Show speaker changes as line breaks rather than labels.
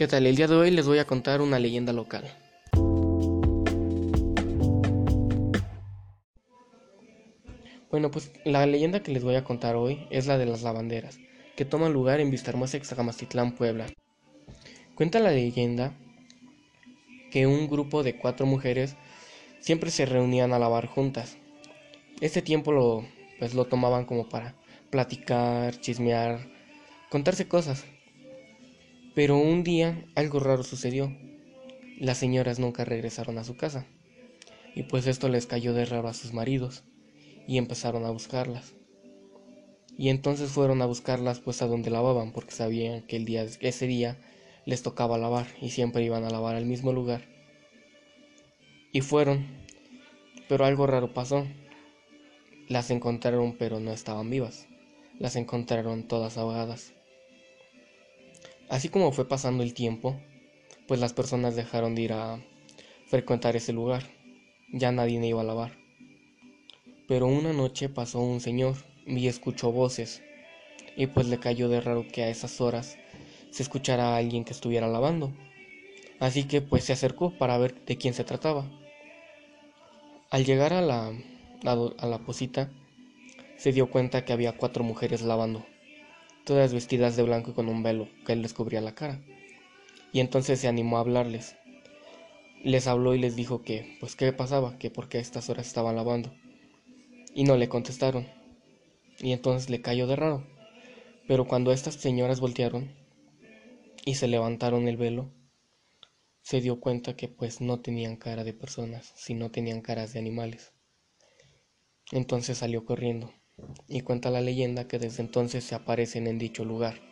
¿Qué tal? El día de hoy les voy a contar una leyenda local. Bueno, pues la leyenda que les voy a contar hoy es la de las lavanderas, que toma lugar en Vistahermosa, Extramastitlán, Puebla. Cuenta la leyenda que un grupo de cuatro mujeres siempre se reunían a lavar juntas. Este tiempo lo, pues, lo tomaban como para platicar, chismear, contarse cosas. Pero un día algo raro sucedió. Las señoras nunca regresaron a su casa. Y pues esto les cayó de raro a sus maridos y empezaron a buscarlas. Y entonces fueron a buscarlas pues a donde lavaban porque sabían que el día ese día les tocaba lavar y siempre iban a lavar al mismo lugar. Y fueron, pero algo raro pasó. Las encontraron pero no estaban vivas. Las encontraron todas ahogadas. Así como fue pasando el tiempo, pues las personas dejaron de ir a frecuentar ese lugar. Ya nadie iba a lavar. Pero una noche pasó un señor y escuchó voces, y pues le cayó de raro que a esas horas se escuchara a alguien que estuviera lavando. Así que pues se acercó para ver de quién se trataba. Al llegar a la, a, la posita, se dio cuenta que había cuatro mujeres lavando, todas vestidas de blanco y con un velo que les cubría la cara. Y entonces se animó a hablarles. Les habló y les dijo que, pues, qué pasaba, que por qué a estas horas estaban lavando y no le contestaron. Y entonces le cayó de raro. Pero cuando estas señoras voltearon y se levantaron el velo, se dio cuenta que pues no tenían cara de personas, sino tenían caras de animales. Entonces salió corriendo y cuenta la leyenda que desde entonces se aparecen en dicho lugar.